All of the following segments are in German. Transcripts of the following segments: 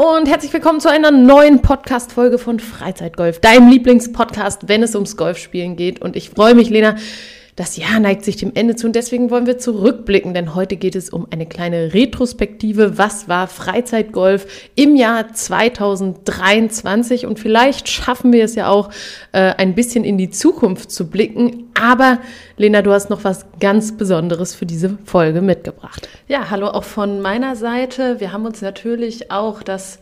Und herzlich willkommen zu einer neuen Podcast-Folge von Freizeitgolf, deinem Lieblingspodcast, wenn es ums Golfspielen geht. Und ich freue mich, Lena, das Jahr neigt sich dem Ende zu und deswegen wollen wir zurückblicken, denn heute geht es um eine kleine Retrospektive. Was war Freizeitgolf im Jahr 2023? Und vielleicht schaffen wir es ja auch, äh, ein bisschen in die Zukunft zu blicken. Aber Lena, du hast noch was ganz Besonderes für diese Folge mitgebracht. Ja, hallo auch von meiner Seite. Wir haben uns natürlich auch das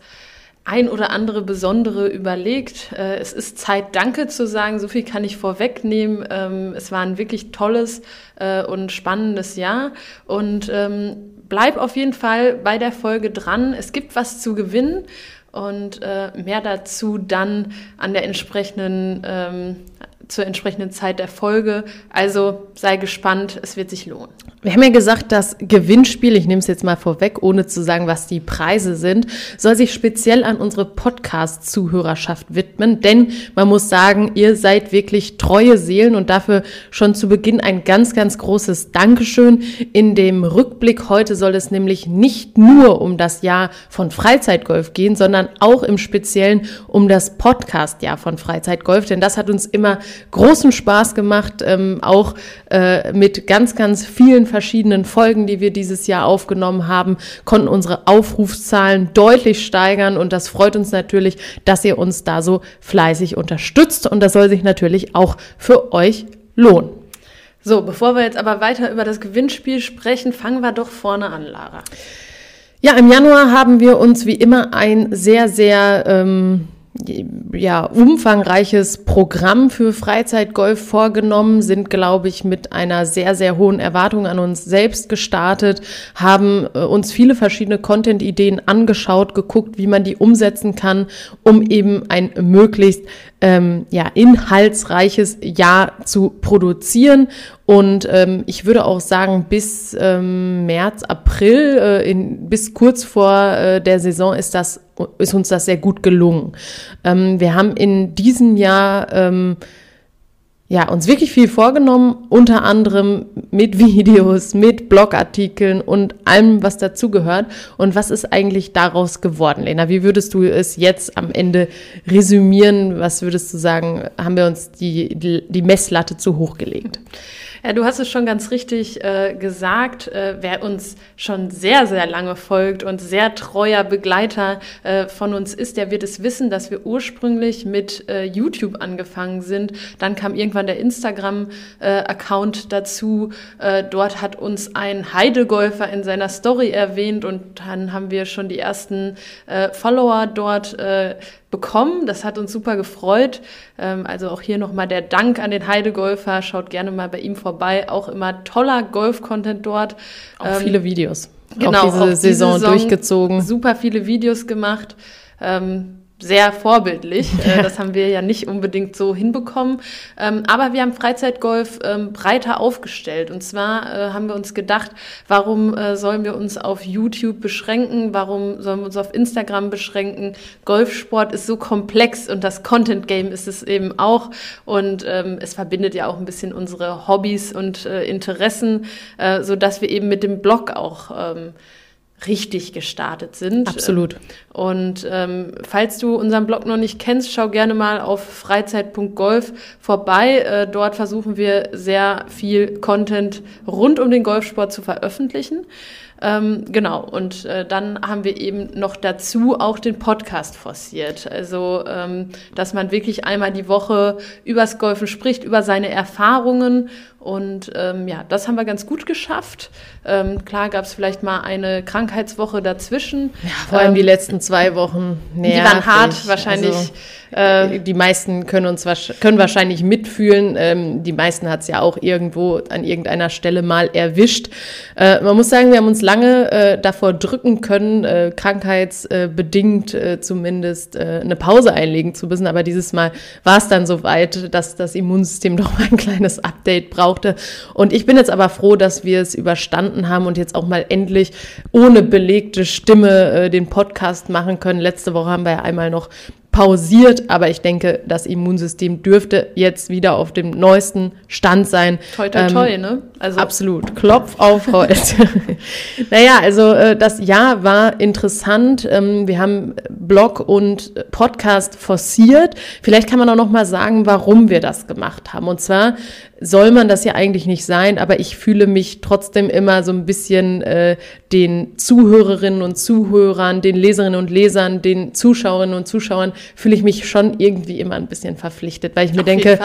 ein oder andere Besondere überlegt. Äh, es ist Zeit, Danke zu sagen. So viel kann ich vorwegnehmen. Ähm, es war ein wirklich tolles äh, und spannendes Jahr. Und ähm, bleib auf jeden Fall bei der Folge dran. Es gibt was zu gewinnen. Und äh, mehr dazu dann an der entsprechenden ähm, zur entsprechenden Zeit der Folge. Also sei gespannt, es wird sich lohnen. Wir haben ja gesagt, das Gewinnspiel, ich nehme es jetzt mal vorweg, ohne zu sagen, was die Preise sind, soll sich speziell an unsere Podcast-Zuhörerschaft widmen, denn man muss sagen, ihr seid wirklich treue Seelen und dafür schon zu Beginn ein ganz, ganz großes Dankeschön. In dem Rückblick heute soll es nämlich nicht nur um das Jahr von Freizeitgolf gehen, sondern auch im Speziellen um das Podcast-Jahr von Freizeitgolf, denn das hat uns immer großen Spaß gemacht, ähm, auch äh, mit ganz, ganz vielen verschiedenen Folgen, die wir dieses Jahr aufgenommen haben, konnten unsere Aufrufszahlen deutlich steigern und das freut uns natürlich, dass ihr uns da so fleißig unterstützt und das soll sich natürlich auch für euch lohnen. So, bevor wir jetzt aber weiter über das Gewinnspiel sprechen, fangen wir doch vorne an, Lara. Ja, im Januar haben wir uns wie immer ein sehr, sehr ähm, ja, umfangreiches Programm für Freizeitgolf vorgenommen, sind, glaube ich, mit einer sehr, sehr hohen Erwartung an uns selbst gestartet, haben äh, uns viele verschiedene Content-Ideen angeschaut, geguckt, wie man die umsetzen kann, um eben ein möglichst ähm, ja, inhaltsreiches Jahr zu produzieren. Und ähm, ich würde auch sagen, bis ähm, März, April, äh, in, bis kurz vor äh, der Saison ist das ist uns das sehr gut gelungen. Ähm, wir haben in diesem Jahr ähm, ja, uns wirklich viel vorgenommen, unter anderem mit Videos, mit Blogartikeln und allem, was dazugehört. Und was ist eigentlich daraus geworden, Lena? Wie würdest du es jetzt am Ende resümieren? Was würdest du sagen, haben wir uns die, die, die Messlatte zu hoch gelegt? Ja, du hast es schon ganz richtig äh, gesagt. Äh, wer uns schon sehr, sehr lange folgt und sehr treuer Begleiter äh, von uns ist, der wird es wissen, dass wir ursprünglich mit äh, YouTube angefangen sind. Dann kam irgendwann der Instagram-Account dazu. Äh, dort hat uns ein Heidegolfer in seiner Story erwähnt und dann haben wir schon die ersten äh, Follower dort bekommen. Das hat uns super gefreut. Ähm, also auch hier nochmal der Dank an den Heidegolfer. Schaut gerne mal bei ihm vorbei. Auch immer toller Golf-Content dort. Auch ähm, viele Videos. Genau, auch diese, auch Saison, Saison, durchgezogen. Super viele Videos gemacht. Ähm, sehr vorbildlich. Äh, das haben wir ja nicht unbedingt so hinbekommen. Ähm, aber wir haben Freizeitgolf ähm, breiter aufgestellt. Und zwar äh, haben wir uns gedacht, warum äh, sollen wir uns auf YouTube beschränken? Warum sollen wir uns auf Instagram beschränken? Golfsport ist so komplex und das Content Game ist es eben auch. Und ähm, es verbindet ja auch ein bisschen unsere Hobbys und Interessen, so dass wir eben mit dem Blog auch richtig gestartet sind. Absolut. Und ähm, falls du unseren Blog noch nicht kennst, schau gerne mal auf freizeit.golf vorbei. Äh, dort versuchen wir sehr viel Content rund um den Golfsport zu veröffentlichen. Ähm, genau, und äh, dann haben wir eben noch dazu auch den Podcast forciert. Also, ähm, dass man wirklich einmal die Woche übers Golfen spricht, über seine Erfahrungen und ähm, ja, das haben wir ganz gut geschafft. Ähm, klar gab es vielleicht mal eine Krankheitswoche dazwischen. Ja, vor allem ähm, die letzten zwei Wochen. Nervig. Die waren hart, wahrscheinlich. Also, äh, die meisten können uns können wahrscheinlich mitfühlen. Ähm, die meisten hat es ja auch irgendwo an irgendeiner Stelle mal erwischt. Äh, man muss sagen, wir haben uns lange äh, davor drücken können, äh, krankheitsbedingt äh, zumindest äh, eine Pause einlegen zu müssen. Aber dieses Mal war es dann so weit, dass das Immunsystem doch mal ein kleines Update braucht brauchte. Und ich bin jetzt aber froh, dass wir es überstanden haben und jetzt auch mal endlich ohne belegte Stimme äh, den Podcast machen können. Letzte Woche haben wir ja einmal noch pausiert, aber ich denke, das Immunsystem dürfte jetzt wieder auf dem neuesten Stand sein. Toi, toi, toi, ähm, ne? Also absolut. Klopf auf Holz. naja, also äh, das Jahr war interessant. Ähm, wir haben Blog und Podcast forciert. Vielleicht kann man auch noch mal sagen, warum wir das gemacht haben. Und zwar soll man das ja eigentlich nicht sein, aber ich fühle mich trotzdem immer so ein bisschen äh, den Zuhörerinnen und Zuhörern, den Leserinnen und Lesern, den Zuschauerinnen und Zuschauern, fühle ich mich schon irgendwie immer ein bisschen verpflichtet, weil ich mir Auf denke,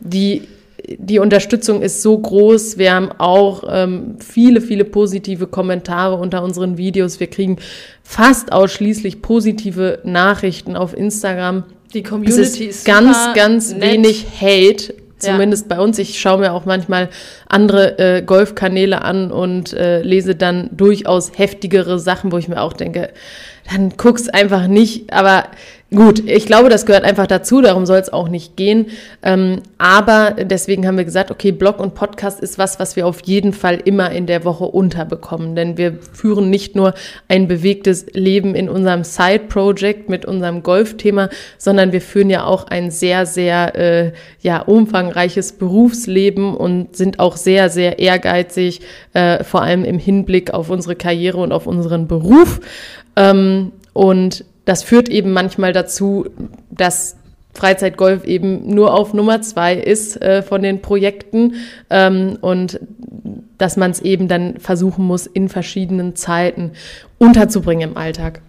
die die Unterstützung ist so groß. Wir haben auch ähm, viele, viele positive Kommentare unter unseren Videos. Wir kriegen fast ausschließlich positive Nachrichten auf Instagram. Die Community es ist, ist ganz, ganz nett. wenig Hate. Zumindest ja. bei uns. Ich schaue mir auch manchmal andere äh, Golfkanäle an und äh, lese dann durchaus heftigere Sachen, wo ich mir auch denke, dann guck's einfach nicht. Aber Gut, ich glaube, das gehört einfach dazu, darum soll es auch nicht gehen. Ähm, aber deswegen haben wir gesagt, okay, Blog und Podcast ist was, was wir auf jeden Fall immer in der Woche unterbekommen. Denn wir führen nicht nur ein bewegtes Leben in unserem Side-Project mit unserem Golfthema, sondern wir führen ja auch ein sehr, sehr äh, ja, umfangreiches Berufsleben und sind auch sehr, sehr ehrgeizig, äh, vor allem im Hinblick auf unsere Karriere und auf unseren Beruf. Ähm, und das führt eben manchmal dazu, dass Freizeitgolf eben nur auf Nummer zwei ist äh, von den Projekten ähm, und dass man es eben dann versuchen muss, in verschiedenen Zeiten unterzubringen im Alltag.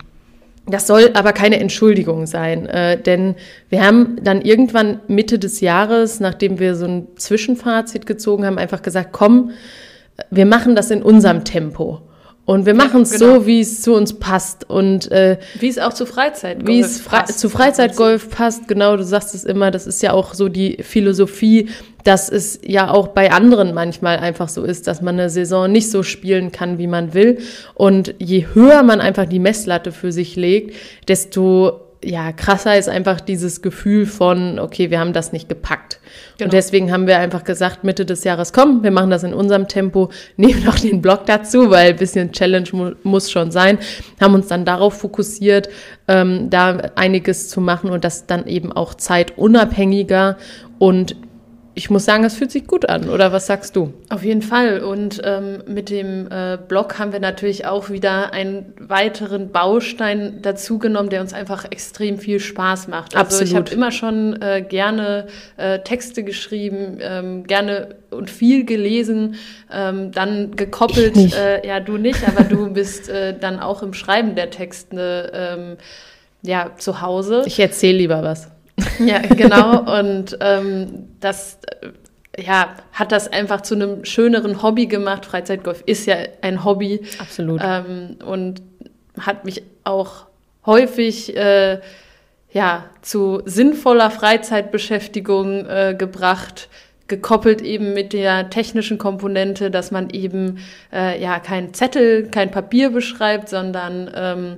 Das soll aber keine Entschuldigung sein, äh, denn wir haben dann irgendwann Mitte des Jahres, nachdem wir so ein Zwischenfazit gezogen haben, einfach gesagt, komm, wir machen das in unserem Tempo. Und wir machen es ja, genau. so, wie es zu uns passt. Und äh, wie es auch zu Freizeitgolf wie es Fre passt. Zu Freizeitgolf passt, genau, du sagst es immer, das ist ja auch so die Philosophie, dass es ja auch bei anderen manchmal einfach so ist, dass man eine Saison nicht so spielen kann, wie man will. Und je höher man einfach die Messlatte für sich legt, desto ja, krasser ist einfach dieses Gefühl von, okay, wir haben das nicht gepackt. Genau. Und deswegen haben wir einfach gesagt, Mitte des Jahres, komm, wir machen das in unserem Tempo, nehmen noch den Blog dazu, weil ein bisschen Challenge mu muss schon sein, haben uns dann darauf fokussiert, ähm, da einiges zu machen und das dann eben auch zeitunabhängiger und ich muss sagen, es fühlt sich gut an, oder was sagst du? Auf jeden Fall. Und ähm, mit dem äh, Blog haben wir natürlich auch wieder einen weiteren Baustein dazugenommen, der uns einfach extrem viel Spaß macht. Also Absolut. ich habe immer schon äh, gerne äh, Texte geschrieben, ähm, gerne und viel gelesen, ähm, dann gekoppelt, äh, ja du nicht, aber du bist äh, dann auch im Schreiben der Texte ähm, ja zu Hause. Ich erzähle lieber was. Ja, genau. Und ähm, das äh, ja, hat das einfach zu einem schöneren Hobby gemacht. Freizeitgolf ist ja ein Hobby. Absolut. Ähm, und hat mich auch häufig äh, ja, zu sinnvoller Freizeitbeschäftigung äh, gebracht, gekoppelt eben mit der technischen Komponente, dass man eben äh, ja kein Zettel, kein Papier beschreibt, sondern ähm,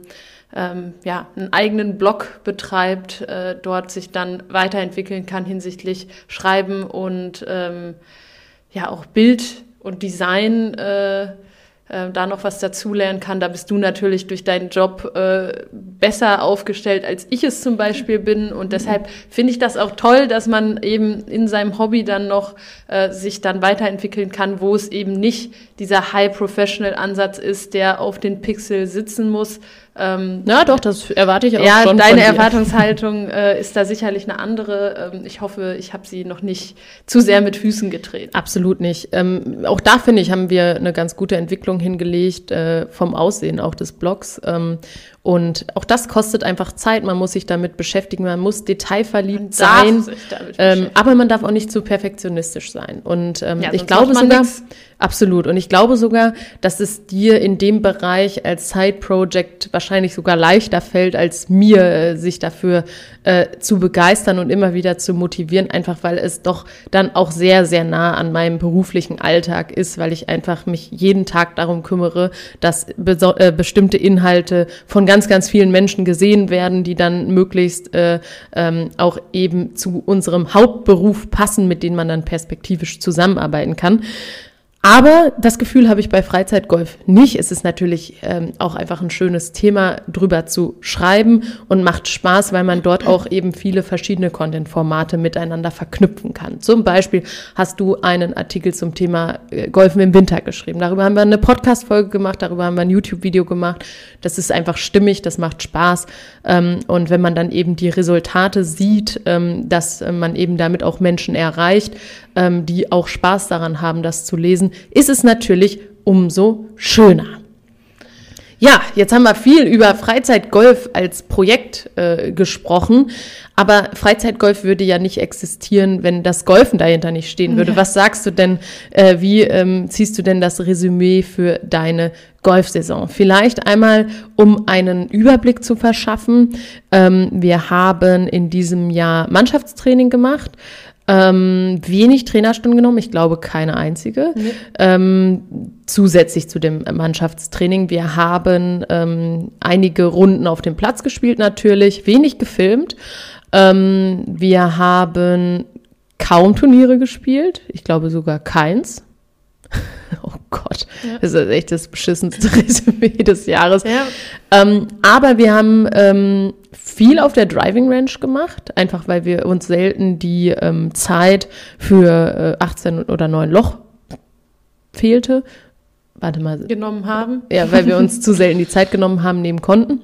ähm, ja, einen eigenen Blog betreibt, äh, dort sich dann weiterentwickeln kann hinsichtlich Schreiben und ähm, ja auch Bild und Design äh, äh, da noch was dazulernen kann. Da bist du natürlich durch deinen Job äh, besser aufgestellt, als ich es zum Beispiel bin. Und deshalb finde ich das auch toll, dass man eben in seinem Hobby dann noch äh, sich dann weiterentwickeln kann, wo es eben nicht dieser High-Professional-Ansatz ist, der auf den Pixel sitzen muss, ähm, ja, doch, das erwarte ich auch ja, schon. Ja, deine Erwartungshaltung äh, ist da sicherlich eine andere. Ähm, ich hoffe, ich habe sie noch nicht zu sehr mit Füßen getreten. Absolut nicht. Ähm, auch da finde ich, haben wir eine ganz gute Entwicklung hingelegt äh, vom Aussehen auch des Blogs. Ähm, und auch das kostet einfach Zeit. Man muss sich damit beschäftigen. Man muss detailverliebt man sein. Ähm, aber man darf auch nicht zu perfektionistisch sein. Und ähm, ja, ich glaube sogar, nix. absolut. Und ich glaube sogar, dass es dir in dem Bereich als Side-Project wahrscheinlich sogar leichter fällt, als mir, äh, sich dafür äh, zu begeistern und immer wieder zu motivieren. Einfach weil es doch dann auch sehr, sehr nah an meinem beruflichen Alltag ist, weil ich einfach mich jeden Tag darum kümmere, dass äh, bestimmte Inhalte von ganz, ganz vielen Menschen gesehen werden, die dann möglichst äh, ähm, auch eben zu unserem Hauptberuf passen, mit denen man dann perspektivisch zusammenarbeiten kann. Aber das Gefühl habe ich bei Freizeitgolf nicht. Es ist natürlich ähm, auch einfach ein schönes Thema, drüber zu schreiben und macht Spaß, weil man dort auch eben viele verschiedene Content-Formate miteinander verknüpfen kann. Zum Beispiel hast du einen Artikel zum Thema äh, Golfen im Winter geschrieben. Darüber haben wir eine Podcast-Folge gemacht, darüber haben wir ein YouTube-Video gemacht. Das ist einfach stimmig, das macht Spaß. Ähm, und wenn man dann eben die Resultate sieht, ähm, dass man eben damit auch Menschen erreicht, ähm, die auch Spaß daran haben, das zu lesen, ist es natürlich umso schöner. Ja, jetzt haben wir viel über Freizeitgolf als Projekt äh, gesprochen, aber Freizeitgolf würde ja nicht existieren, wenn das Golfen dahinter nicht stehen würde. Ja. Was sagst du denn, äh, wie ähm, ziehst du denn das Resümee für deine Golfsaison? Vielleicht einmal, um einen Überblick zu verschaffen. Ähm, wir haben in diesem Jahr Mannschaftstraining gemacht. Ähm, wenig Trainerstunden genommen, ich glaube keine einzige. Nee. Ähm, zusätzlich zu dem Mannschaftstraining. Wir haben ähm, einige Runden auf dem Platz gespielt natürlich, wenig gefilmt. Ähm, wir haben kaum Turniere gespielt, ich glaube sogar keins. oh Gott, ja. das ist echt das beschissenste Resümee des Jahres. Ja. Ähm, aber wir haben ähm, viel auf der Driving Range gemacht, einfach weil wir uns selten die ähm, Zeit für äh, 18 oder 9 Loch fehlte. Warte mal. Genommen haben. Ja, weil wir uns zu selten die Zeit genommen haben, nehmen konnten.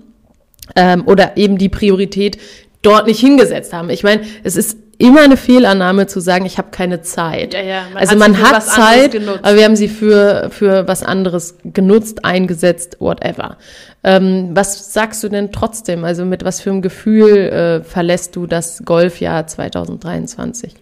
Ähm, oder eben die Priorität dort nicht hingesetzt haben. Ich meine, es ist immer eine Fehlannahme zu sagen, ich habe keine Zeit. Ja, ja, man also man hat Zeit, aber wir haben sie für, für was anderes genutzt, eingesetzt, whatever. Ähm, was sagst du denn trotzdem? Also mit was für einem Gefühl äh, verlässt du das Golfjahr 2023?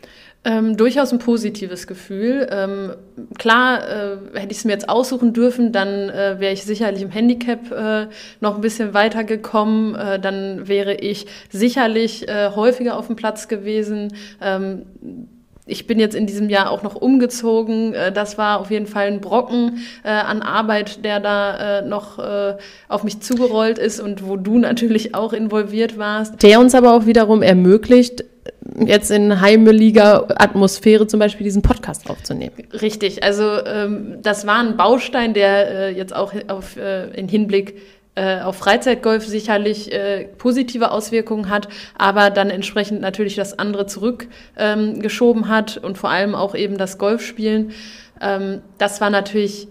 Ähm, durchaus ein positives Gefühl. Ähm, klar, äh, hätte ich es mir jetzt aussuchen dürfen, dann äh, wäre ich sicherlich im Handicap äh, noch ein bisschen weiter gekommen. Äh, dann wäre ich sicherlich äh, häufiger auf dem Platz gewesen. Ähm, ich bin jetzt in diesem Jahr auch noch umgezogen. Äh, das war auf jeden Fall ein Brocken äh, an Arbeit, der da äh, noch äh, auf mich zugerollt ist und wo du natürlich auch involviert warst. Der uns aber auch wiederum ermöglicht, jetzt in heimeliger Atmosphäre zum Beispiel diesen Podcast aufzunehmen. Richtig, also ähm, das war ein Baustein, der äh, jetzt auch auf, äh, in Hinblick äh, auf Freizeitgolf sicherlich äh, positive Auswirkungen hat, aber dann entsprechend natürlich das andere zurückgeschoben ähm, hat und vor allem auch eben das Golfspielen. Ähm, das war natürlich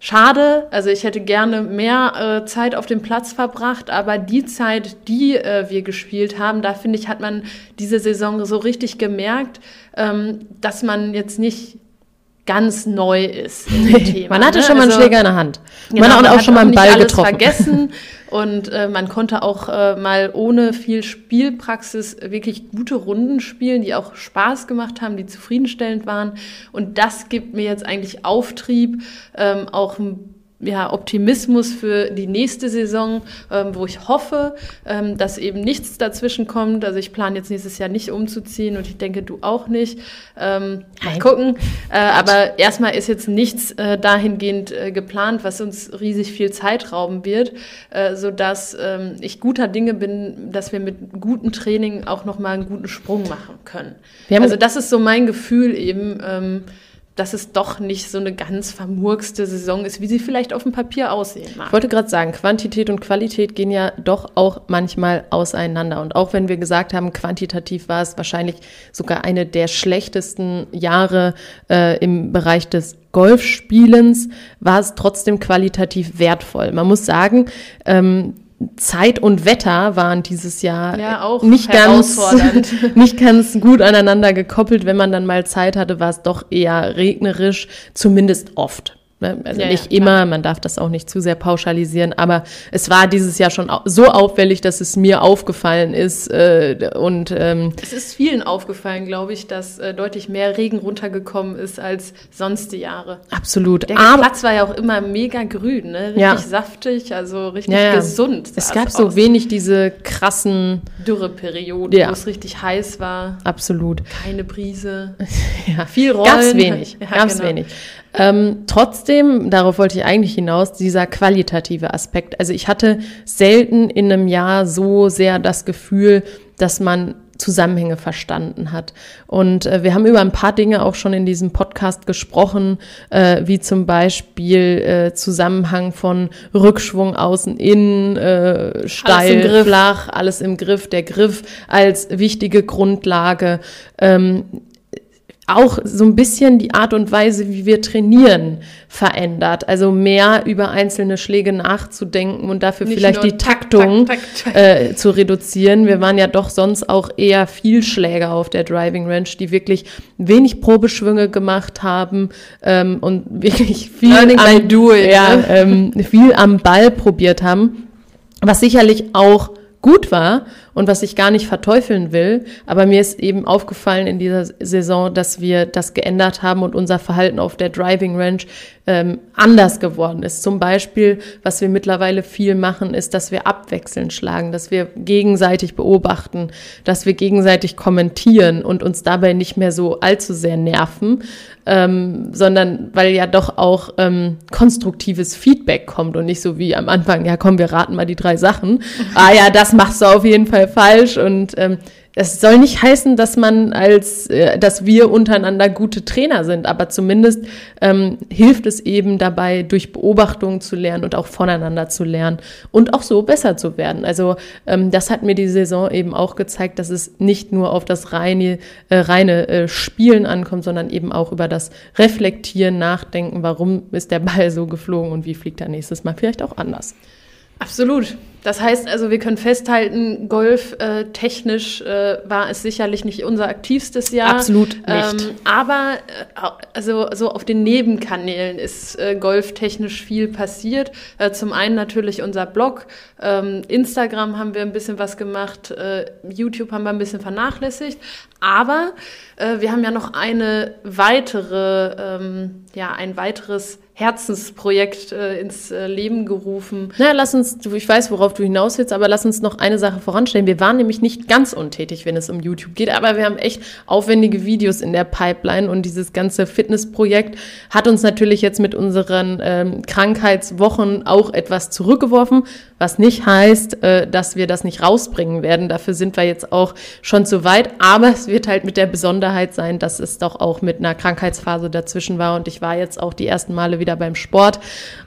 schade. Also ich hätte gerne mehr äh, Zeit auf dem Platz verbracht, aber die Zeit, die äh, wir gespielt haben, da finde ich, hat man diese Saison so richtig gemerkt, ähm, dass man jetzt nicht ganz neu ist Thema. man hatte ne? schon mal einen also, Schläger in der Hand. Genau, man hat auch schon mal einen Ball getroffen. vergessen und äh, man konnte auch äh, mal ohne viel Spielpraxis wirklich gute Runden spielen, die auch Spaß gemacht haben, die zufriedenstellend waren. Und das gibt mir jetzt eigentlich Auftrieb, ähm, auch ein ja, Optimismus für die nächste Saison, ähm, wo ich hoffe, ähm, dass eben nichts dazwischen kommt. Also ich plane jetzt nächstes Jahr nicht umzuziehen und ich denke, du auch nicht. Ähm, mal gucken. Äh, aber erstmal ist jetzt nichts äh, dahingehend äh, geplant, was uns riesig viel Zeit rauben wird, äh, sodass ähm, ich guter Dinge bin, dass wir mit gutem Training auch nochmal einen guten Sprung machen können. Also das ist so mein Gefühl eben. Ähm, dass es doch nicht so eine ganz vermurkste Saison ist, wie sie vielleicht auf dem Papier aussehen mag. Ich wollte gerade sagen, Quantität und Qualität gehen ja doch auch manchmal auseinander. Und auch wenn wir gesagt haben, quantitativ war es wahrscheinlich sogar eine der schlechtesten Jahre äh, im Bereich des Golfspielens, war es trotzdem qualitativ wertvoll. Man muss sagen, ähm, Zeit und Wetter waren dieses Jahr ja, auch nicht ganz, nicht ganz gut aneinander gekoppelt. Wenn man dann mal Zeit hatte, war es doch eher regnerisch, zumindest oft. Ne? Also ja, nicht ja, immer, man darf das auch nicht zu sehr pauschalisieren, aber es war dieses Jahr schon so auffällig, dass es mir aufgefallen ist. Äh, und ähm, es ist vielen aufgefallen, glaube ich, dass äh, deutlich mehr Regen runtergekommen ist als sonst die Jahre. Absolut. Der aber, Platz war ja auch immer mega grün, ne? richtig ja. saftig, also richtig gesund. Es gab so aus. wenig diese krassen Dürreperioden, wo es richtig heiß war. Absolut. Keine Brise. ja. Viel Rollen. Ganz wenig. Ganz genau. wenig. Ähm, trotzdem, darauf wollte ich eigentlich hinaus, dieser qualitative Aspekt. Also ich hatte selten in einem Jahr so sehr das Gefühl, dass man Zusammenhänge verstanden hat. Und äh, wir haben über ein paar Dinge auch schon in diesem Podcast gesprochen, äh, wie zum Beispiel äh, Zusammenhang von Rückschwung außen innen, äh, steil, alles flach, alles im Griff, der Griff als wichtige Grundlage. Ähm, auch so ein bisschen die Art und Weise, wie wir trainieren, verändert. Also mehr über einzelne Schläge nachzudenken und dafür Nicht vielleicht die Taktung tak, tak, tak, äh, zu reduzieren. Wir waren ja doch sonst auch eher viel Schläger auf der Driving Range, die wirklich wenig Probeschwünge gemacht haben ähm, und wirklich viel, Learning am, doing, ja, ne? ähm, viel am Ball probiert haben. Was sicherlich auch gut war und was ich gar nicht verteufeln will. Aber mir ist eben aufgefallen in dieser Saison, dass wir das geändert haben und unser Verhalten auf der Driving Range ähm, anders geworden ist. Zum Beispiel, was wir mittlerweile viel machen, ist, dass wir abwechselnd schlagen, dass wir gegenseitig beobachten, dass wir gegenseitig kommentieren und uns dabei nicht mehr so allzu sehr nerven, ähm, sondern weil ja doch auch ähm, konstruktives Feedback kommt und nicht so wie am Anfang, ja komm, wir raten mal die drei Sachen. ah ja, das machst du auf jeden Fall falsch und ähm, es soll nicht heißen, dass man als, äh, dass wir untereinander gute Trainer sind, aber zumindest ähm, hilft es eben dabei, durch Beobachtung zu lernen und auch voneinander zu lernen und auch so besser zu werden. Also ähm, das hat mir die Saison eben auch gezeigt, dass es nicht nur auf das reine, äh, reine äh, Spielen ankommt, sondern eben auch über das Reflektieren, Nachdenken, warum ist der Ball so geflogen und wie fliegt er nächstes Mal vielleicht auch anders. Absolut. Das heißt also, wir können festhalten, Golf äh, technisch äh, war es sicherlich nicht unser aktivstes Jahr. Absolut nicht. Ähm, aber äh, also so auf den Nebenkanälen ist äh, Golf technisch viel passiert. Äh, zum einen natürlich unser Blog, ähm, Instagram haben wir ein bisschen was gemacht, äh, YouTube haben wir ein bisschen vernachlässigt. Aber wir haben ja noch eine weitere, ähm, ja, ein weiteres Herzensprojekt äh, ins äh, Leben gerufen. Na, lass uns, ich weiß, worauf du hinaus willst, aber lass uns noch eine Sache voranstellen. Wir waren nämlich nicht ganz untätig, wenn es um YouTube geht, aber wir haben echt aufwendige Videos in der Pipeline und dieses ganze Fitnessprojekt hat uns natürlich jetzt mit unseren ähm, Krankheitswochen auch etwas zurückgeworfen, was nicht heißt, äh, dass wir das nicht rausbringen werden. Dafür sind wir jetzt auch schon zu weit, aber es wird halt mit der Besonderheit sein, dass es doch auch mit einer Krankheitsphase dazwischen war und ich war jetzt auch die ersten Male wieder wieder beim Sport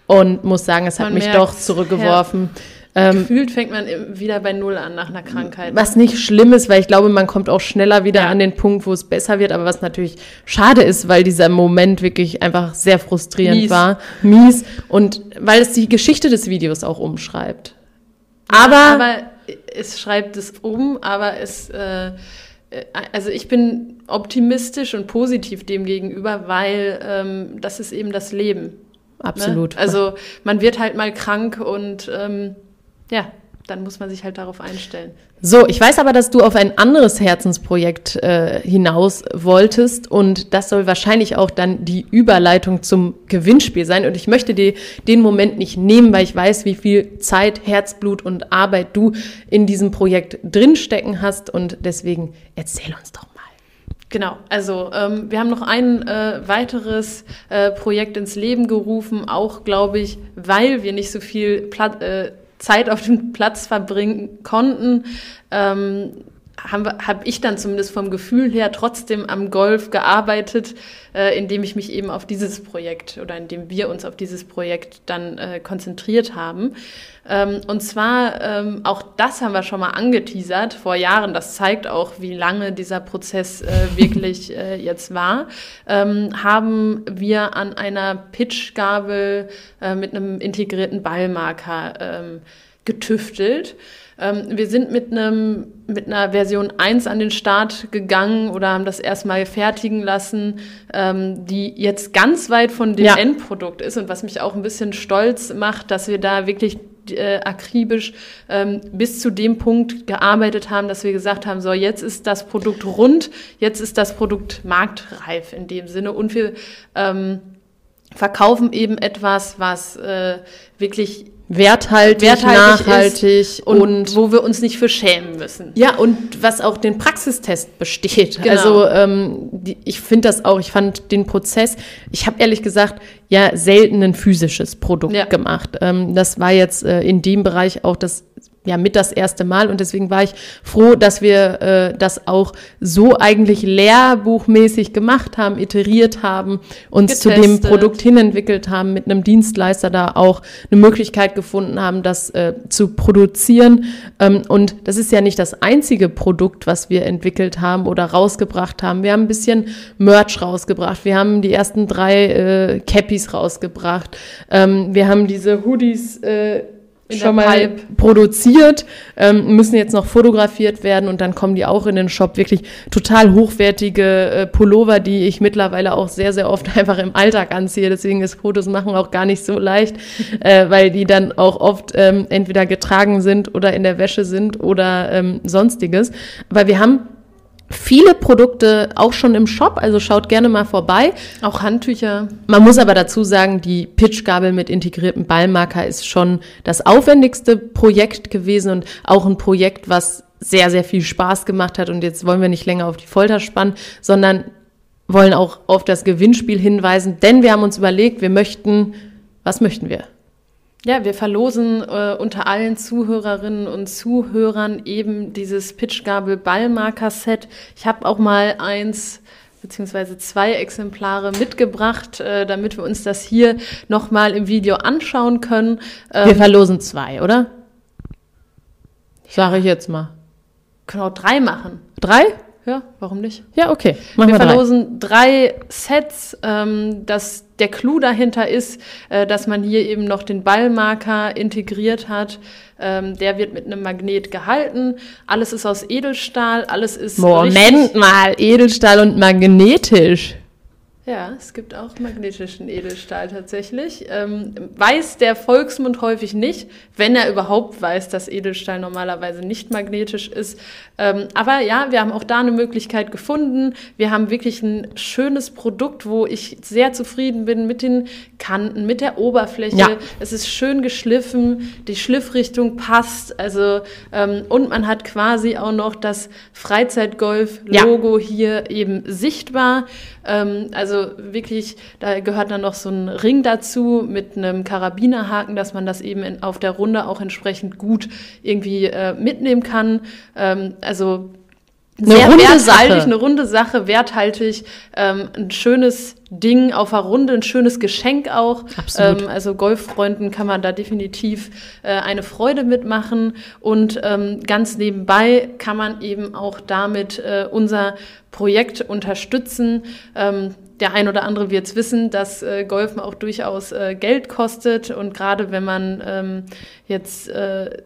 und muss sagen, es hat man mich merkt, doch zurückgeworfen. Ja. Ähm, Gefühlt fängt man wieder bei Null an nach einer Krankheit. Was nicht schlimm ist, weil ich glaube, man kommt auch schneller wieder ja. an den Punkt, wo es besser wird, aber was natürlich schade ist, weil dieser Moment wirklich einfach sehr frustrierend mies. war, mies und weil es die Geschichte des Videos auch umschreibt. Aber, ja, aber es schreibt es um, aber es äh, also ich bin optimistisch und positiv dem gegenüber, weil ähm, das ist eben das Leben. Ne? Absolut. Ne? Also man wird halt mal krank und ähm, ja, dann muss man sich halt darauf einstellen. So, ich weiß aber, dass du auf ein anderes Herzensprojekt äh, hinaus wolltest und das soll wahrscheinlich auch dann die Überleitung zum Gewinnspiel sein. Und ich möchte dir den Moment nicht nehmen, weil ich weiß, wie viel Zeit, Herzblut und Arbeit du in diesem Projekt drinstecken hast und deswegen erzähl uns doch mal. Genau, also ähm, wir haben noch ein äh, weiteres äh, Projekt ins Leben gerufen, auch glaube ich, weil wir nicht so viel Platt, äh, Zeit auf dem Platz verbringen konnten, ähm, habe hab ich dann zumindest vom Gefühl her trotzdem am Golf gearbeitet, äh, indem ich mich eben auf dieses Projekt oder indem wir uns auf dieses Projekt dann äh, konzentriert haben. Ähm, und zwar, ähm, auch das haben wir schon mal angeteasert vor Jahren. Das zeigt auch, wie lange dieser Prozess äh, wirklich äh, jetzt war. Ähm, haben wir an einer Pitchgabel äh, mit einem integrierten Ballmarker ähm, getüftelt. Ähm, wir sind mit einem mit einer Version 1 an den Start gegangen oder haben das erstmal fertigen lassen, ähm, die jetzt ganz weit von dem ja. Endprodukt ist und was mich auch ein bisschen stolz macht, dass wir da wirklich äh, akribisch ähm, bis zu dem Punkt gearbeitet haben, dass wir gesagt haben, so jetzt ist das Produkt rund, jetzt ist das Produkt marktreif in dem Sinne und wir ähm, verkaufen eben etwas, was äh, wirklich werthaltig, werthaltig nachhaltig und, und, wo wir uns nicht für schämen müssen. Ja, und was auch den Praxistest besteht. Genau. Also ähm, die, ich finde das auch, ich fand den Prozess, ich habe ehrlich gesagt ja selten ein physisches Produkt ja. gemacht. Ähm, das war jetzt äh, in dem Bereich auch das ja mit das erste Mal und deswegen war ich froh, dass wir äh, das auch so eigentlich lehrbuchmäßig gemacht haben, iteriert haben, uns Getestet. zu dem Produkt hinentwickelt haben, mit einem Dienstleister da auch eine Möglichkeit gefunden haben, das äh, zu produzieren. Ähm, und das ist ja nicht das einzige Produkt, was wir entwickelt haben oder rausgebracht haben. Wir haben ein bisschen Merch rausgebracht. Wir haben die ersten drei äh, Cappies rausgebracht. Ähm, wir haben diese Hoodies äh, schon mal Pipe. produziert, ähm, müssen jetzt noch fotografiert werden und dann kommen die auch in den Shop. Wirklich total hochwertige äh, Pullover, die ich mittlerweile auch sehr, sehr oft einfach im Alltag anziehe. Deswegen ist Fotos machen auch gar nicht so leicht, äh, weil die dann auch oft ähm, entweder getragen sind oder in der Wäsche sind oder ähm, sonstiges. Aber wir haben viele Produkte auch schon im Shop, also schaut gerne mal vorbei. Auch Handtücher. Man muss aber dazu sagen, die Pitchgabel mit integriertem Ballmarker ist schon das aufwendigste Projekt gewesen und auch ein Projekt, was sehr, sehr viel Spaß gemacht hat. Und jetzt wollen wir nicht länger auf die Folter spannen, sondern wollen auch auf das Gewinnspiel hinweisen, denn wir haben uns überlegt, wir möchten, was möchten wir? Ja, wir verlosen äh, unter allen Zuhörerinnen und Zuhörern eben dieses Pitchgabel-Ballmarker-Set. Ich habe auch mal eins beziehungsweise zwei Exemplare mitgebracht, äh, damit wir uns das hier nochmal im Video anschauen können. Ähm, wir verlosen zwei, oder? Sage ich jetzt mal. Können auch drei machen. Drei? Ja, warum nicht? Ja, okay. Machen wir, wir verlosen drei, drei Sets. Ähm, das, der Clou dahinter ist, äh, dass man hier eben noch den Ballmarker integriert hat. Ähm, der wird mit einem Magnet gehalten. Alles ist aus Edelstahl, alles ist. Moment mal, Edelstahl und magnetisch. Ja, es gibt auch magnetischen Edelstahl tatsächlich. Ähm, weiß der Volksmund häufig nicht, wenn er überhaupt weiß, dass Edelstahl normalerweise nicht magnetisch ist. Ähm, aber ja, wir haben auch da eine Möglichkeit gefunden. Wir haben wirklich ein schönes Produkt, wo ich sehr zufrieden bin mit den Kanten, mit der Oberfläche. Ja. Es ist schön geschliffen, die Schliffrichtung passt. Also ähm, und man hat quasi auch noch das Freizeitgolf-Logo ja. hier eben sichtbar. Ähm, also wirklich, da gehört dann noch so ein Ring dazu mit einem Karabinerhaken, dass man das eben in, auf der Runde auch entsprechend gut irgendwie äh, mitnehmen kann. Ähm, also eine sehr runde Sache. eine runde Sache, werthaltig, ähm, ein schönes Ding auf der Runde, ein schönes Geschenk auch. Absolut. Ähm, also Golffreunden kann man da definitiv äh, eine Freude mitmachen und ähm, ganz nebenbei kann man eben auch damit äh, unser Projekt unterstützen. Ähm, der ein oder andere wird es wissen, dass äh, Golfen auch durchaus äh, Geld kostet und gerade wenn man ähm, jetzt äh,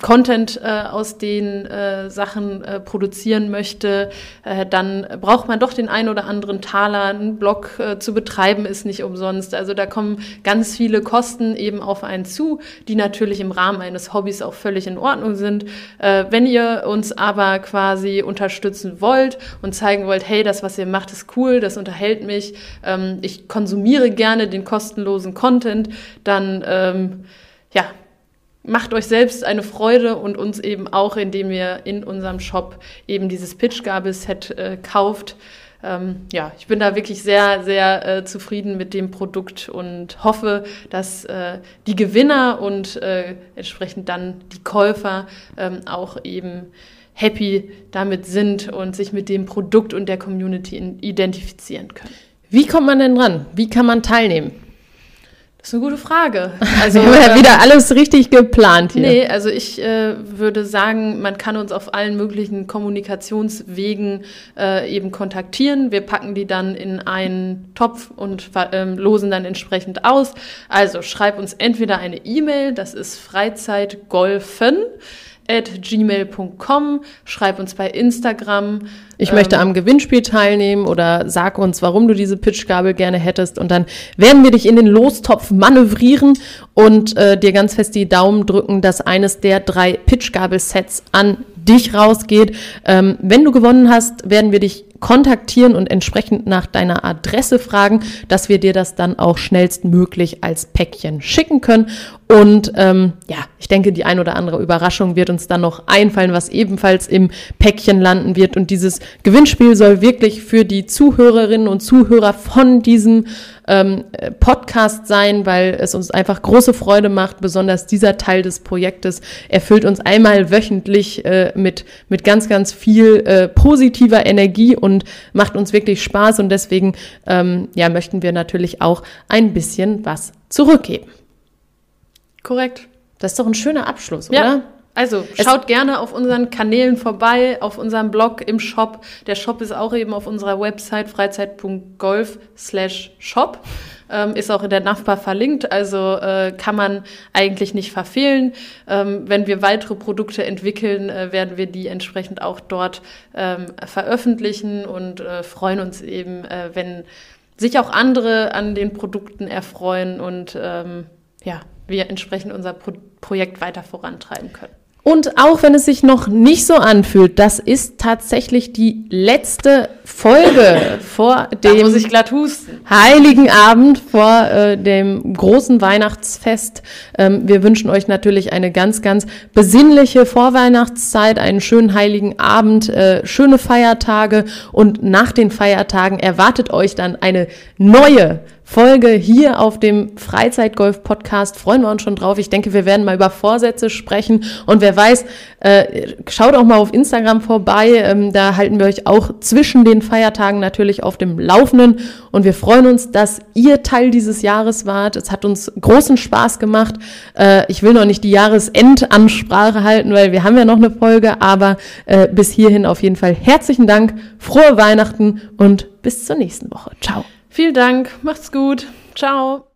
Content äh, aus den äh, Sachen äh, produzieren möchte, äh, dann braucht man doch den ein oder anderen Taler. Ein Blog äh, zu betreiben ist nicht umsonst. Also da kommen ganz viele Kosten eben auf einen zu, die natürlich im Rahmen eines Hobbys auch völlig in Ordnung sind. Äh, wenn ihr uns aber quasi unterstützen wollt und zeigen wollt, hey, das, was ihr macht, ist cool, das unterhält mich, ähm, ich konsumiere gerne den kostenlosen Content, dann ähm, ja, macht euch selbst eine Freude und uns eben auch, indem ihr in unserem Shop eben dieses Pitchgabel-Set äh, kauft. Ähm, ja, ich bin da wirklich sehr, sehr äh, zufrieden mit dem Produkt und hoffe, dass äh, die Gewinner und äh, entsprechend dann die Käufer ähm, auch eben happy damit sind und sich mit dem Produkt und der Community identifizieren können. Wie kommt man denn dran? Wie kann man teilnehmen? Das ist eine gute Frage. Also wir haben ja wieder alles richtig geplant hier. Nee, also ich äh, würde sagen, man kann uns auf allen möglichen Kommunikationswegen äh, eben kontaktieren. Wir packen die dann in einen Topf und ähm, losen dann entsprechend aus. Also schreib uns entweder eine E-Mail, das ist Freizeitgolfen at gmail.com, schreib uns bei Instagram. Ich ähm, möchte am Gewinnspiel teilnehmen oder sag uns, warum du diese Pitchgabel gerne hättest und dann werden wir dich in den Lostopf manövrieren und äh, dir ganz fest die Daumen drücken, dass eines der drei Pitchgabel-Sets an dich rausgeht. Ähm, wenn du gewonnen hast, werden wir dich kontaktieren und entsprechend nach deiner Adresse fragen, dass wir dir das dann auch schnellstmöglich als Päckchen schicken können. Und ähm, ja, ich denke, die ein oder andere Überraschung wird uns dann noch einfallen, was ebenfalls im Päckchen landen wird. Und dieses Gewinnspiel soll wirklich für die Zuhörerinnen und Zuhörer von diesem ähm, Podcast sein, weil es uns einfach große Freude macht. Besonders dieser Teil des Projektes erfüllt uns einmal wöchentlich äh, mit, mit ganz, ganz viel äh, positiver Energie und macht uns wirklich Spaß. Und deswegen ähm, ja, möchten wir natürlich auch ein bisschen was zurückgeben. Korrekt. Das ist doch ein schöner Abschluss, ja. oder? Also schaut es gerne auf unseren Kanälen vorbei, auf unserem Blog im Shop. Der Shop ist auch eben auf unserer Website freizeit.golf slash shop. Ähm, ist auch in der NAFPA verlinkt, also äh, kann man eigentlich nicht verfehlen. Ähm, wenn wir weitere Produkte entwickeln, äh, werden wir die entsprechend auch dort ähm, veröffentlichen und äh, freuen uns eben, äh, wenn sich auch andere an den Produkten erfreuen und ähm, ja, wir entsprechend unser Pro Projekt weiter vorantreiben können. Und auch wenn es sich noch nicht so anfühlt, das ist tatsächlich die letzte Folge vor dem Heiligen Abend, vor äh, dem großen Weihnachtsfest. Ähm, wir wünschen euch natürlich eine ganz, ganz besinnliche Vorweihnachtszeit, einen schönen Heiligen Abend, äh, schöne Feiertage und nach den Feiertagen erwartet euch dann eine neue Folge hier auf dem Freizeitgolf-Podcast. Freuen wir uns schon drauf. Ich denke, wir werden mal über Vorsätze sprechen. Und wer weiß, äh, schaut auch mal auf Instagram vorbei. Ähm, da halten wir euch auch zwischen den Feiertagen natürlich auf dem Laufenden. Und wir freuen uns, dass ihr Teil dieses Jahres wart. Es hat uns großen Spaß gemacht. Äh, ich will noch nicht die Jahresendansprache halten, weil wir haben ja noch eine Folge. Aber äh, bis hierhin auf jeden Fall herzlichen Dank. Frohe Weihnachten und bis zur nächsten Woche. Ciao. Vielen Dank, macht's gut. Ciao.